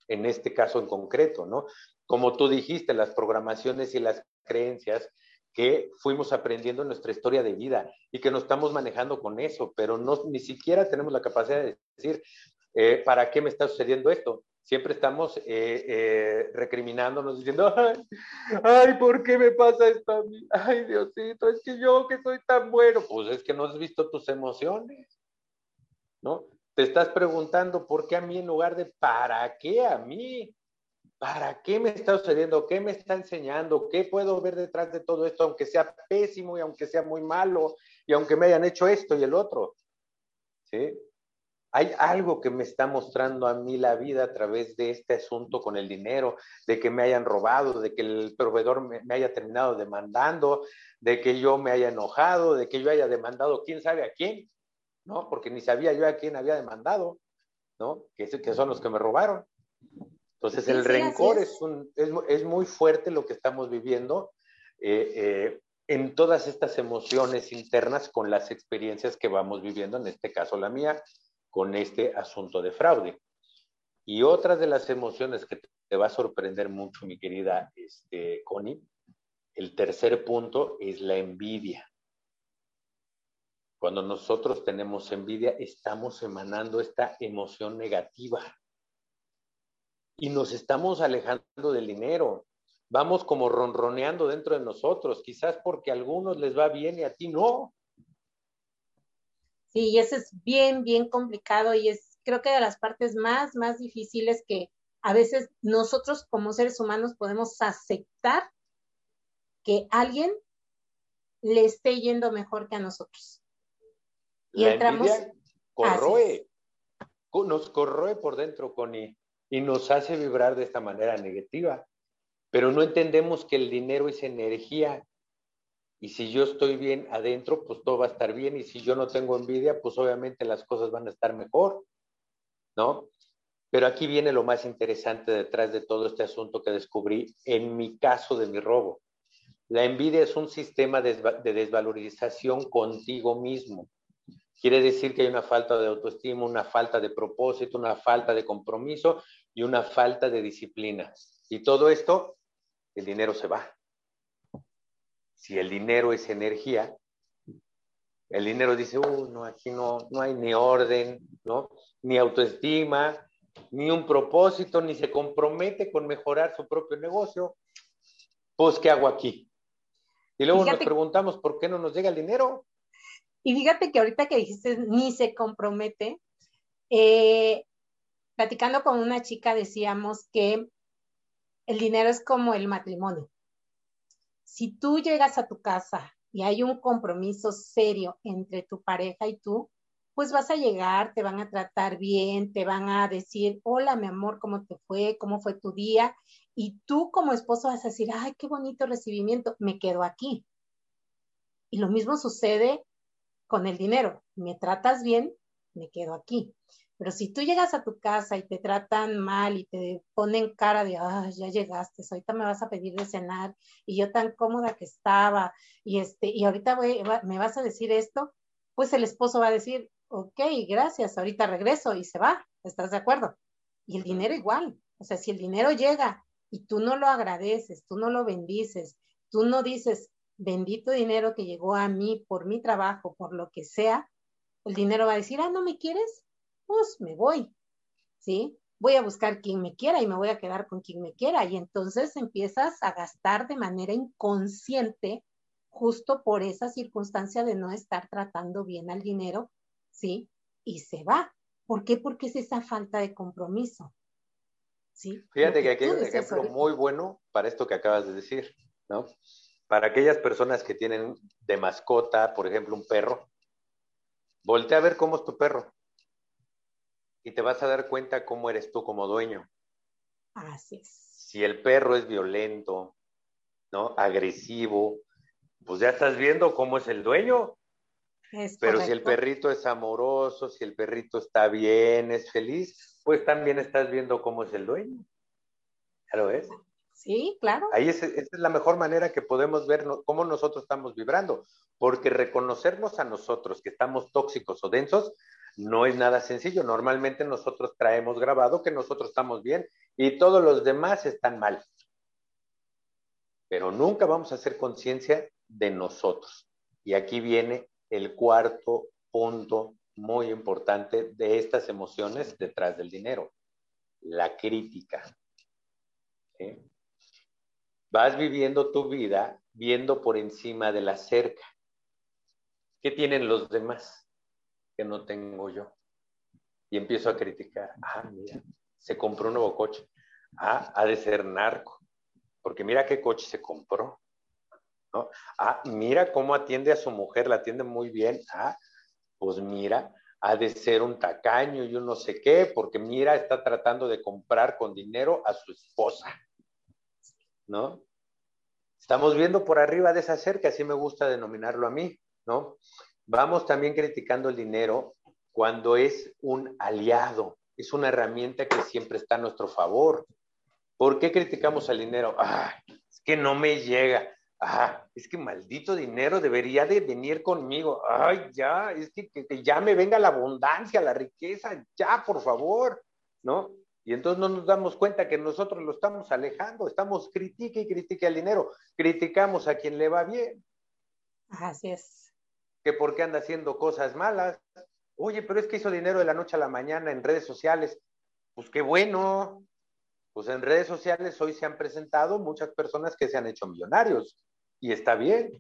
en este caso en concreto, ¿no? Como tú dijiste, las programaciones y las creencias que fuimos aprendiendo en nuestra historia de vida y que nos estamos manejando con eso, pero no, ni siquiera tenemos la capacidad de decir, eh, ¿para qué me está sucediendo esto? Siempre estamos eh, eh, recriminándonos, diciendo, ay, ay, ¿por qué me pasa esto a mí? Ay, Diosito, es que yo que soy tan bueno, pues es que no has visto tus emociones, ¿no? Te estás preguntando, ¿por qué a mí en lugar de para qué a mí? ¿Para qué me está sucediendo? ¿Qué me está enseñando? ¿Qué puedo ver detrás de todo esto, aunque sea pésimo y aunque sea muy malo y aunque me hayan hecho esto y el otro? ¿Sí? Hay algo que me está mostrando a mí la vida a través de este asunto con el dinero, de que me hayan robado, de que el proveedor me, haya terminado demandando, de que yo me haya enojado, de que yo haya demandado quién sabe a quién, ¿no? Porque ni sabía yo a quién había demandado, ¿no? Que, que son los que me robaron. Entonces, Sí, el sí, rencor es. es, un, es, es, muy fuerte lo que estamos viviendo eh, eh, en todas estas emociones internas con las experiencias que vamos viviendo, en este caso la mía, con este asunto de fraude. Y otra de las emociones que te va a sorprender mucho, mi querida este, Connie, el tercer punto es la envidia. Cuando nosotros tenemos envidia, estamos emanando esta emoción negativa y nos estamos alejando del dinero. Vamos como ronroneando dentro de nosotros, quizás porque a algunos les va bien y a ti no. Sí, y eso es bien, bien complicado y es creo que de las partes más, más difíciles que a veces nosotros como seres humanos podemos aceptar que alguien le esté yendo mejor que a nosotros. Y La entramos... corroe, nos corroe por dentro, Connie, y nos hace vibrar de esta manera negativa. Pero no entendemos que el dinero es energía. Y si yo estoy bien adentro, pues todo va a estar bien. Y si yo no tengo envidia, pues obviamente las cosas van a estar mejor. ¿No? Pero aquí viene lo más interesante detrás de todo este asunto que descubrí en mi caso de mi robo. La envidia es un sistema de desvalorización contigo mismo. Quiere decir que hay una falta de autoestima, una falta de propósito, una falta de compromiso y una falta de disciplina. Y todo esto, el dinero se va. Si el dinero es energía, el dinero dice, uh, no, aquí no, no hay ni orden, ¿no? ni autoestima, ni un propósito, ni se compromete con mejorar su propio negocio. Pues, ¿qué hago aquí? Y luego fíjate, nos preguntamos, ¿por qué no nos llega el dinero? Y fíjate que ahorita que dijiste, ni se compromete, eh, platicando con una chica decíamos que el dinero es como el matrimonio. Si tú llegas a tu casa y hay un compromiso serio entre tu pareja y tú, pues vas a llegar, te van a tratar bien, te van a decir, hola mi amor, ¿cómo te fue? ¿Cómo fue tu día? Y tú como esposo vas a decir, ay, qué bonito recibimiento, me quedo aquí. Y lo mismo sucede con el dinero. Me tratas bien, me quedo aquí. Pero si tú llegas a tu casa y te tratan mal y te ponen cara de, ah, ya llegaste, ahorita me vas a pedir de cenar y yo tan cómoda que estaba y este y ahorita voy, me vas a decir esto, pues el esposo va a decir, ok, gracias, ahorita regreso y se va, ¿estás de acuerdo? Y el dinero igual, o sea, si el dinero llega y tú no lo agradeces, tú no lo bendices, tú no dices, bendito dinero que llegó a mí por mi trabajo, por lo que sea, el dinero va a decir, ah, ¿no me quieres? Pues me voy, ¿sí? Voy a buscar quien me quiera y me voy a quedar con quien me quiera. Y entonces empiezas a gastar de manera inconsciente justo por esa circunstancia de no estar tratando bien al dinero, ¿sí? Y se va. ¿Por qué? Porque es esa falta de compromiso. ¿sí? Fíjate que aquí hay un ejemplo muy bueno para esto que acabas de decir, ¿no? para aquellas personas que tienen de mascota, por ejemplo, un perro, voltea a ver cómo es tu perro y te vas a dar cuenta cómo eres tú como dueño. Así es. Si el perro es violento, ¿no? Agresivo, pues ya estás viendo cómo es el dueño. Es Pero si el perrito es amoroso, si el perrito está bien, es feliz, pues también estás viendo cómo es el dueño. ¿Ya lo ves? Sí, claro. Ahí es, esa es la mejor manera que podemos ver no- cómo nosotros estamos vibrando, porque reconocernos a nosotros que estamos tóxicos o densos no es nada sencillo. Normalmente nosotros traemos grabado que nosotros estamos bien y todos los demás están mal. Pero nunca vamos a hacer conciencia de nosotros. Y aquí viene el cuarto punto muy importante de estas emociones detrás del dinero, la crítica. ¿Sí? Vas viviendo tu vida viendo por encima de la cerca. ¿Qué tienen los demás no tengo yo? Y empiezo a criticar. Ah, mira, se compró un nuevo coche. Ah, ha de ser narco. Porque mira qué coche se compró. ¿no? Ah, mira cómo atiende a su mujer, la atiende muy bien. Ah, pues mira, ha de ser un tacaño y un no sé qué, porque mira, está tratando de comprar con dinero a su esposa. ¿No? Estamos viendo por arriba de esa cerca, así me gusta denominarlo a mí, ¿no? Vamos también criticando el dinero cuando es un aliado, es una herramienta que siempre está a nuestro favor. ¿Por qué criticamos al dinero? Ah, es que no me llega. Ah, es que maldito dinero debería de venir conmigo. Ay, ya, es que, que, que ya me venga la abundancia, la riqueza, ya, por favor, ¿no? Y entonces no nos damos cuenta que nosotros lo estamos alejando, estamos critique y critique al dinero, criticamos a quien le va bien, Así es. Que porque anda haciendo cosas malas. Oye, pero es que hizo dinero de la noche a la mañana en redes sociales. Pues qué bueno. Pues en redes sociales hoy se han presentado muchas personas que se han hecho millonarios y está bien.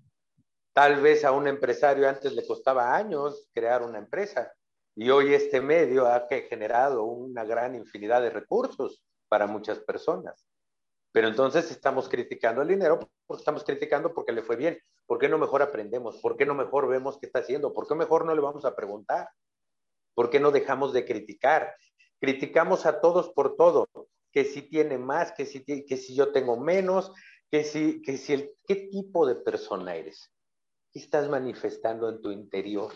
Tal vez a un empresario antes le costaba años crear una empresa y hoy este medio ha generado una gran infinidad de recursos para muchas personas. Pero entonces estamos criticando el dinero porque estamos criticando porque le fue bien. ¿Por qué no mejor aprendemos? ¿Por qué no mejor vemos qué está haciendo? ¿Por qué mejor no le vamos a preguntar? ¿Por qué no dejamos de criticar? Criticamos a todos por todo, que si tiene más, que si, que si yo tengo menos, que si, que si el, ¿qué tipo de persona eres? ¿Qué estás manifestando en tu interior?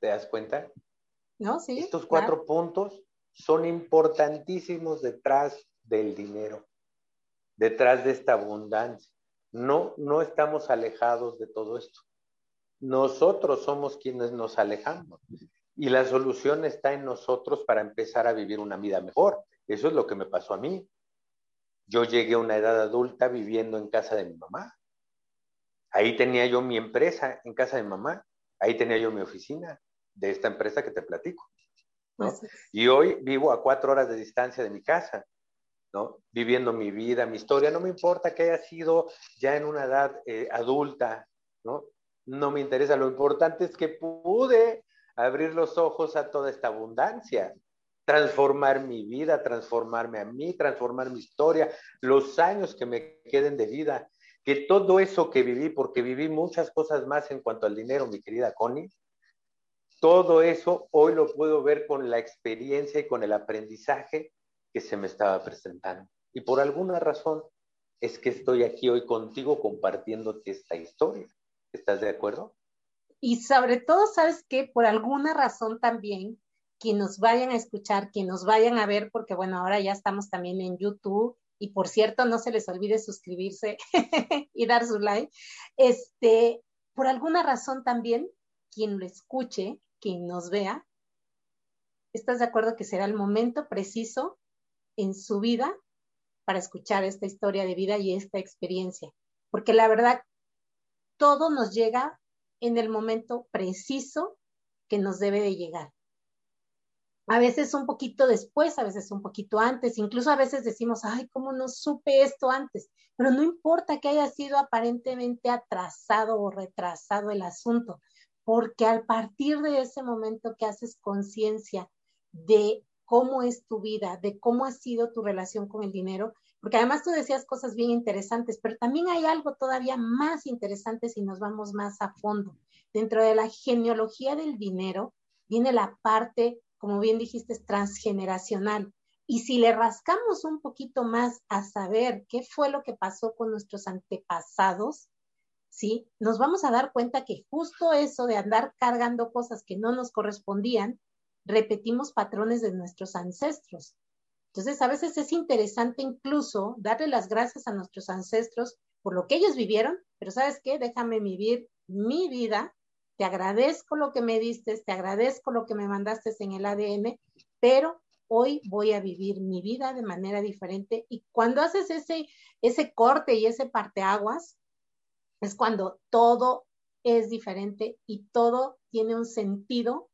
¿Te das cuenta? ¿No? Sí. Estos claro. cuatro puntos son importantísimos detrás del dinero, detrás de esta abundancia. No, no estamos alejados de todo esto. Nosotros somos quienes nos alejamos y la solución está en nosotros para empezar a vivir una vida mejor. Eso es lo que me pasó a mí. Yo llegué a una edad adulta viviendo en casa de mi mamá. Ahí tenía yo mi empresa en casa de mi mamá. Ahí tenía yo mi oficina de esta empresa que te platico. ¿no? Así es. Y hoy vivo a cuatro horas de distancia de mi casa, Viviendo mi vida, mi historia. No me importa que haya sido ya en una edad eh, adulta, ¿no? No me interesa. Lo importante es que pude abrir los ojos a toda esta abundancia, transformar mi vida, transformarme a mí, transformar mi historia, los años que me queden de vida, que todo eso que viví, porque viví muchas cosas más en cuanto al dinero, mi querida Connie, todo eso hoy lo puedo ver con la experiencia y con el aprendizaje que se me estaba presentando. Y por alguna razón es que estoy aquí hoy contigo compartiéndote esta historia. ¿Estás de acuerdo? Y sobre todo, ¿sabes qué? Por alguna razón también, quien nos vayan a escuchar, quien nos vayan a ver, porque bueno, ahora ya estamos también en YouTube. Y por cierto, no se les olvide suscribirse y dar su like. Este, por alguna razón también, quien lo escuche, quien nos vea, ¿estás de acuerdo que será el momento preciso en su vida para escuchar esta historia de vida y esta experiencia? Porque la verdad, todo nos llega en el momento preciso que nos debe de llegar. A veces un poquito después, a veces un poquito antes, incluso a veces decimos, ay, ¿cómo no supe esto antes? Pero no importa que haya sido aparentemente atrasado o retrasado el asunto, porque al partir de ese momento que haces conciencia de cómo es tu vida, de cómo ha sido tu relación con el dinero, porque además tú decías cosas bien interesantes, pero también hay algo todavía más interesante si nos vamos más a fondo. Dentro de la genealogía del dinero viene la parte, como bien dijiste, transgeneracional. Y si le rascamos un poquito más a saber qué fue lo que pasó con nuestros antepasados, ¿sí? Nos vamos a dar cuenta que justo eso de andar cargando cosas que no nos correspondían, repetimos patrones de nuestros ancestros. Entonces, a veces es interesante incluso darle las gracias a nuestros ancestros por lo que ellos vivieron, pero ¿sabes qué? Déjame vivir mi vida, te agradezco lo que me diste, te agradezco lo que me mandaste en el ADN, pero hoy voy a vivir mi vida de manera diferente. Y cuando haces ese, ese corte y ese parteaguas, es cuando todo es diferente y todo tiene un sentido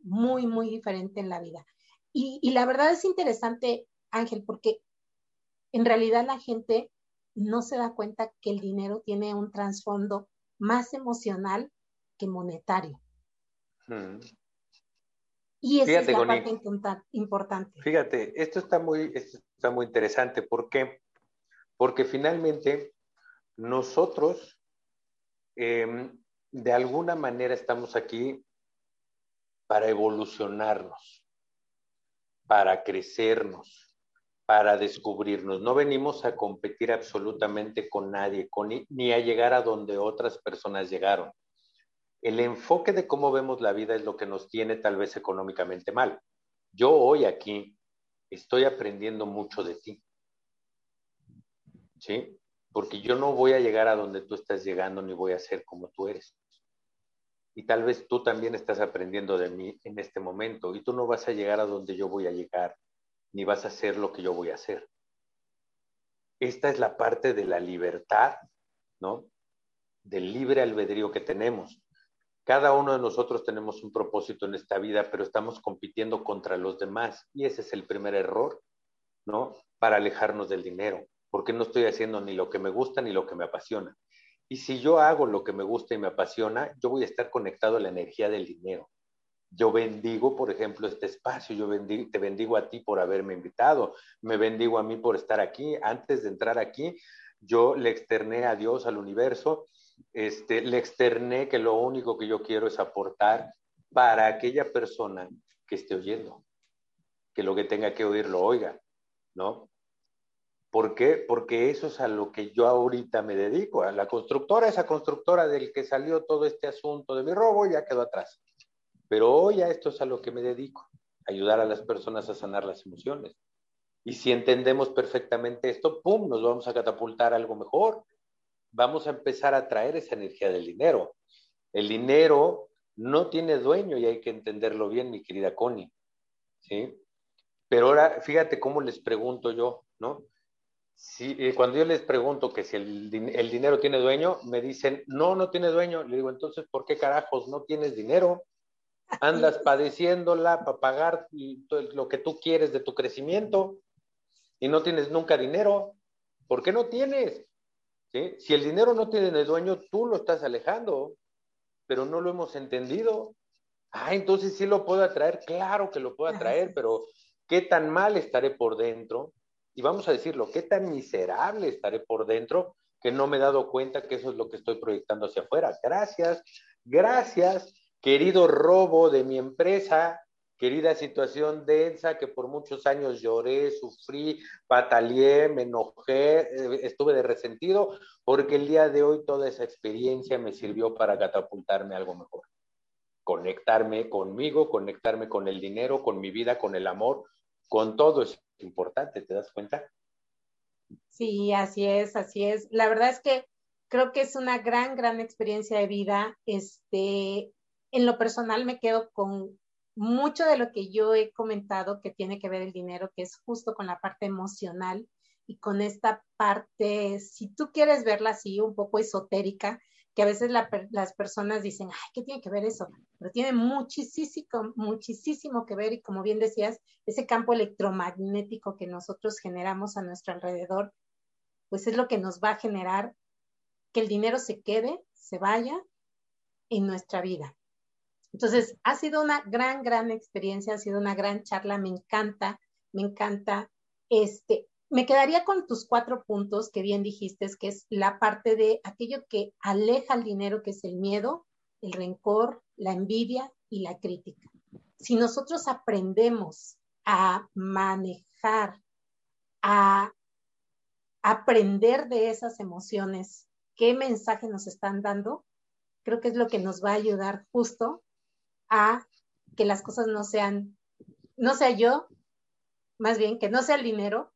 muy, muy diferente en la vida. Y, la verdad es interesante, Ángel, porque en realidad la gente no se da cuenta que el dinero tiene un trasfondo más emocional que monetario. Hmm. Y esa es la parte importante. Fíjate, esto está muy, esto está muy interesante. ¿Por qué? Porque finalmente nosotros em, de alguna manera estamos aquí para evolucionarnos para crecernos, para descubrirnos. No venimos a competir absolutamente con nadie, ni a llegar a donde otras personas llegaron. El enfoque de cómo vemos la vida es lo que nos tiene tal vez económicamente mal. Yo hoy aquí estoy aprendiendo mucho de ti. ¿Sí? Porque yo no voy a llegar a donde tú estás llegando ni voy a ser como tú eres y tal vez tú también estás aprendiendo de mí en este momento y tú no vas a llegar a donde yo voy a llegar, ni vas a hacer lo que yo voy a hacer. Esta es la parte de la libertad, ¿no? Del libre albedrío que tenemos. Cada uno de nosotros tenemos un propósito en esta vida, pero estamos compitiendo contra los demás y ese es el primer error, ¿no? Para alejarnos del dinero, porque no estoy haciendo ni lo que me gusta ni lo que me apasiona. Y si yo hago lo que me gusta y me apasiona, yo voy a estar conectado a la energía del dinero. Yo bendigo, por ejemplo, este espacio, yo te bendigo a ti por haberme invitado, me bendigo a mí por estar aquí. Antes de entrar aquí, yo le externé a Dios, al universo, este, le externé que lo único que yo quiero es aportar para aquella persona que esté oyendo, que lo que tenga que oír lo oiga, ¿no? ¿Por qué? Porque eso es a lo que yo ahorita me dedico. A la constructora, esa constructora del que salió todo este asunto de mi robo, ya quedó atrás. Pero hoy a esto es a lo que me dedico, ayudar a las personas a sanar las emociones. Y si entendemos perfectamente esto, ¡pum!, nos vamos a catapultar algo mejor. Vamos a empezar a traer esa energía del dinero. El dinero no tiene dueño y hay que entenderlo bien, mi querida Connie. ¿Sí? Pero ahora, fíjate cómo les pregunto yo, ¿no? Sí, eh, cuando yo les pregunto que si el, dinero tiene dueño, me dicen, no, no tiene dueño. Le digo, entonces, ¿por qué carajos no tienes dinero? Andas padeciéndola para pagar lo que tú quieres de tu crecimiento y no tienes nunca dinero. ¿Por qué no tienes? Si el dinero no tiene dueño, tú lo estás alejando, pero no lo hemos entendido. Ah, entonces sí lo puedo atraer. Claro que lo puedo atraer, pero ¿qué tan mal estaré por dentro? Y vamos a decirlo, qué tan miserable estaré por dentro que no me he dado cuenta que eso es lo que estoy proyectando hacia afuera. Gracias, gracias, querido robo de mi empresa, querida situación densa que por muchos años lloré, sufrí, batallé, me enojé, eh, estuve de resentido, porque el día de hoy toda esa experiencia me sirvió para catapultarme algo mejor. Conectarme conmigo, conectarme con el dinero, con mi vida, con el amor, con todo es importante, ¿te das cuenta? Sí, así es, así es. La verdad es que creo que es una gran, gran experiencia de vida. Este, en lo personal me quedo con mucho de lo que yo he comentado que tiene que ver el dinero, que es justo con la parte emocional y con esta parte, si tú quieres verla así, un poco esotérica, que a veces las personas dicen, ay, ¿qué tiene que ver eso? Pero tiene muchísimo, muchísimo que ver y como bien decías, ese campo electromagnético que nosotros generamos a nuestro alrededor, pues es lo que nos va a generar que el dinero se quede, se vaya en nuestra vida. Entonces, ha sido una gran, gran experiencia, ha sido una gran charla, me encanta, me encanta. Este, me quedaría con tus cuatro puntos que bien dijiste, que es la parte de aquello que aleja el dinero, que es el miedo, el rencor, la envidia y la crítica. Si nosotros aprendemos a manejar, a aprender de esas emociones, qué mensaje nos están dando, creo que es lo que nos va a ayudar justo a que las cosas no sean, no sea yo, más bien que no sea el dinero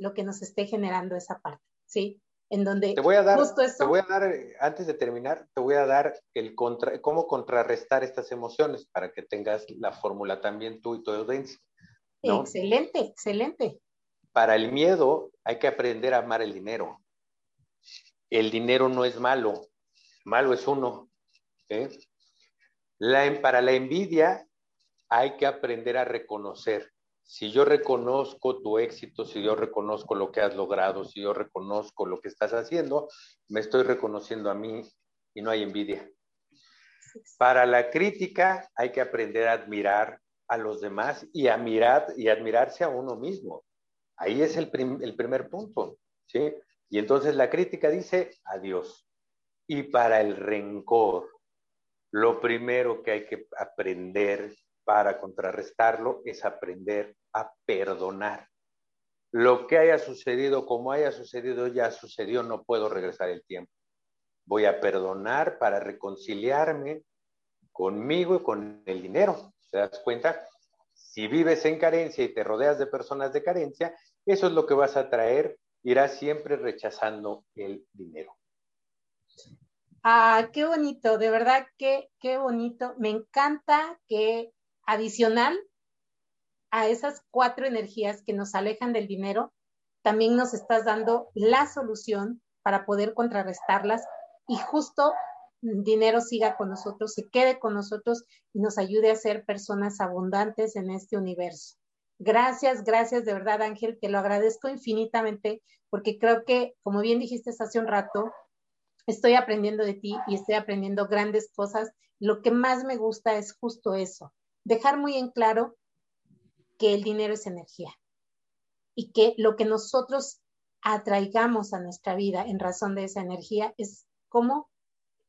lo que nos esté generando esa parte, ¿sí? En donde te voy a dar, justo eso, te voy a dar, antes de terminar, te voy a dar el contra, cómo contrarrestar estas emociones para que tengas la fórmula también tú y tu audiencia. Excelente, excelente. Para el miedo hay que aprender a amar el dinero. El dinero no es malo, malo es uno. La, para la envidia hay que aprender a reconocer. Si yo reconozco tu éxito, si yo reconozco lo que has logrado, si yo reconozco lo que estás haciendo, me estoy reconociendo a mí y no hay envidia. Para la crítica hay que aprender a admirar a los demás y a mirar y admirarse a uno mismo. Ahí es el, el primer punto, ¿sí? Y entonces la crítica dice adiós. Y para el rencor, lo primero que hay que aprender para contrarrestarlo es aprender a perdonar. Lo que haya sucedido, como haya sucedido, ya sucedió, no puedo regresar el tiempo. Voy a perdonar para reconciliarme conmigo y con el dinero. ¿Te das cuenta? Si vives en carencia y te rodeas de personas de carencia, eso es lo que vas a traer. Irás siempre rechazando el dinero. Ah, qué bonito, de verdad que qué bonito. Me encanta que adicional a esas cuatro energías que nos alejan del dinero, también nos estás dando la solución para poder contrarrestarlas y justo dinero siga con nosotros, se quede con nosotros y nos ayude a ser personas abundantes en este universo. Gracias, gracias de verdad Ángel, te lo agradezco infinitamente porque creo que, como bien dijiste hace un rato, estoy aprendiendo de ti y estoy aprendiendo grandes cosas. Lo que más me gusta es justo eso, dejar muy en claro que el dinero es energía y que lo que nosotros atraigamos a nuestra vida en razón de esa energía es cómo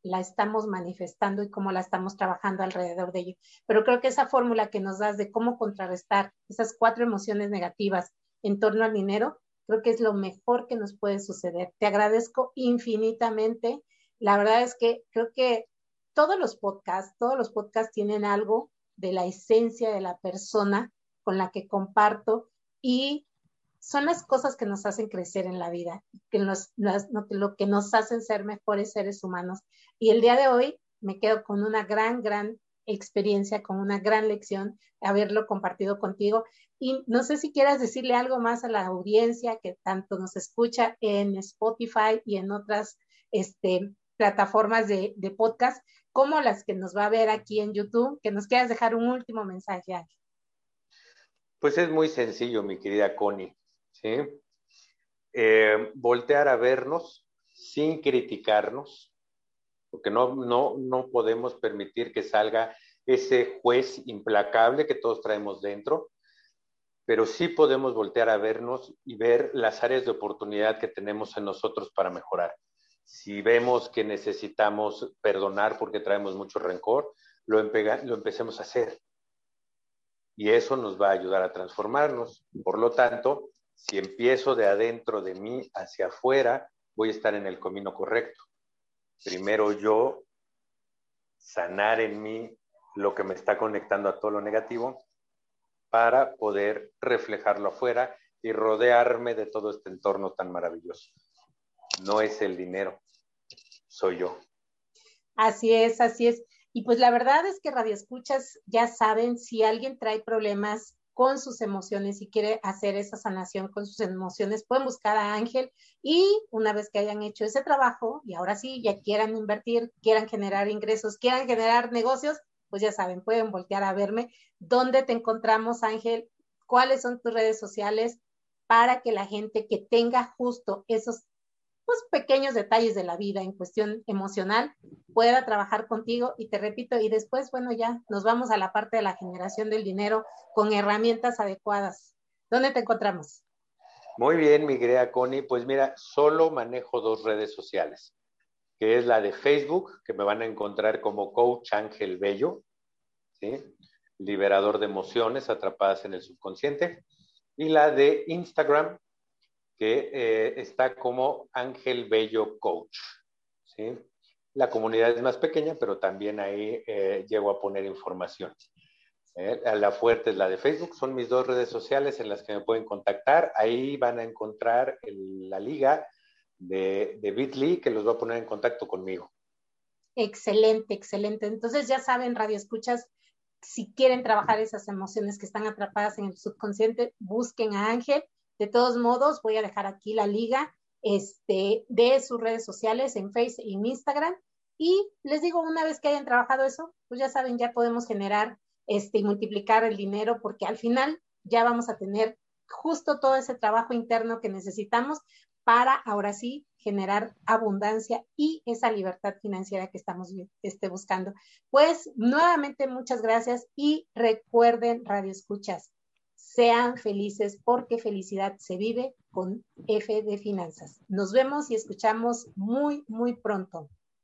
la estamos manifestando y cómo la estamos trabajando alrededor de ello. Pero creo que esa fórmula que nos das de cómo contrarrestar esas cuatro emociones negativas en torno al dinero, creo que es lo mejor que nos puede suceder. Te agradezco infinitamente. La verdad es que creo que todos los podcasts, todos los podcasts tienen algo de la esencia de la persona con la que comparto y son las cosas que nos hacen crecer en la vida, que nos, lo que nos hacen ser mejores seres humanos. Y el día de hoy me quedo con una gran, gran experiencia, con una gran lección, haberlo compartido contigo. Y no sé si quieras decirle algo más a la audiencia que tanto nos escucha en Spotify y en otras este, plataformas de, de podcast, como las que nos va a ver aquí en YouTube, que nos quieras dejar un último mensaje. Pues es muy sencillo, mi querida Connie. ¿sí? Eh, voltear a vernos sin criticarnos, porque no, no, no podemos permitir que salga ese juez implacable que todos traemos dentro, pero sí podemos voltear a vernos y ver las áreas de oportunidad que tenemos en nosotros para mejorar. Si vemos que necesitamos perdonar porque traemos mucho rencor, lo, lo empecemos a hacer. Y eso nos va a ayudar a transformarnos. Por lo tanto, si empiezo de adentro de mí hacia afuera, voy a estar en el camino correcto. Primero yo sanar en mí lo que me está conectando a todo lo negativo para poder reflejarlo afuera y rodearme de todo este entorno tan maravilloso. No es el dinero, soy yo. Así es, así es. Y pues la verdad es que Radio Escuchas ya saben si alguien trae problemas con sus emociones y quiere hacer esa sanación con sus emociones, pueden buscar a Ángel y una vez que hayan hecho ese trabajo y ahora sí ya quieran invertir, quieran generar ingresos, quieran generar negocios, pues ya saben, pueden voltear a verme. ¿Dónde te encontramos, Ángel? ¿Cuáles son tus redes sociales para que la gente que tenga justo esos pues, pequeños detalles de la vida en cuestión emocional pueda trabajar contigo y te repito, y después, bueno, ya nos vamos a la parte de la generación del dinero con herramientas adecuadas. ¿Dónde te encontramos? Muy bien, mi querida Connie. Pues mira, solo manejo dos redes sociales, que es la de Facebook, que me van a encontrar como Coach Ángel Bello, liberador de emociones atrapadas en el subconsciente, y la de Instagram, que eh, está como Ángel Bello Coach. ¿sí? La comunidad es más pequeña, pero también ahí eh, llego a poner información. La fuerte es la de Facebook, son mis dos redes sociales en las que me pueden contactar. Ahí van a encontrar la liga de, de Bitly que los va a poner en contacto conmigo. Excelente, excelente. Entonces ya saben, Radio Escuchas, si quieren trabajar esas emociones que están atrapadas en el subconsciente, busquen a Ángel. De todos modos, voy a dejar aquí la liga este, de sus redes sociales en Facebook y Instagram. Y les digo, una vez que hayan trabajado eso, pues ya saben, ya podemos generar este, y multiplicar el dinero porque al final ya vamos a tener justo todo ese trabajo interno que necesitamos para ahora sí generar abundancia y esa libertad financiera que estamos este, buscando. Pues nuevamente muchas gracias y recuerden, Radio Escuchas, sean felices porque felicidad se vive con F de finanzas. Nos vemos y escuchamos muy, muy pronto.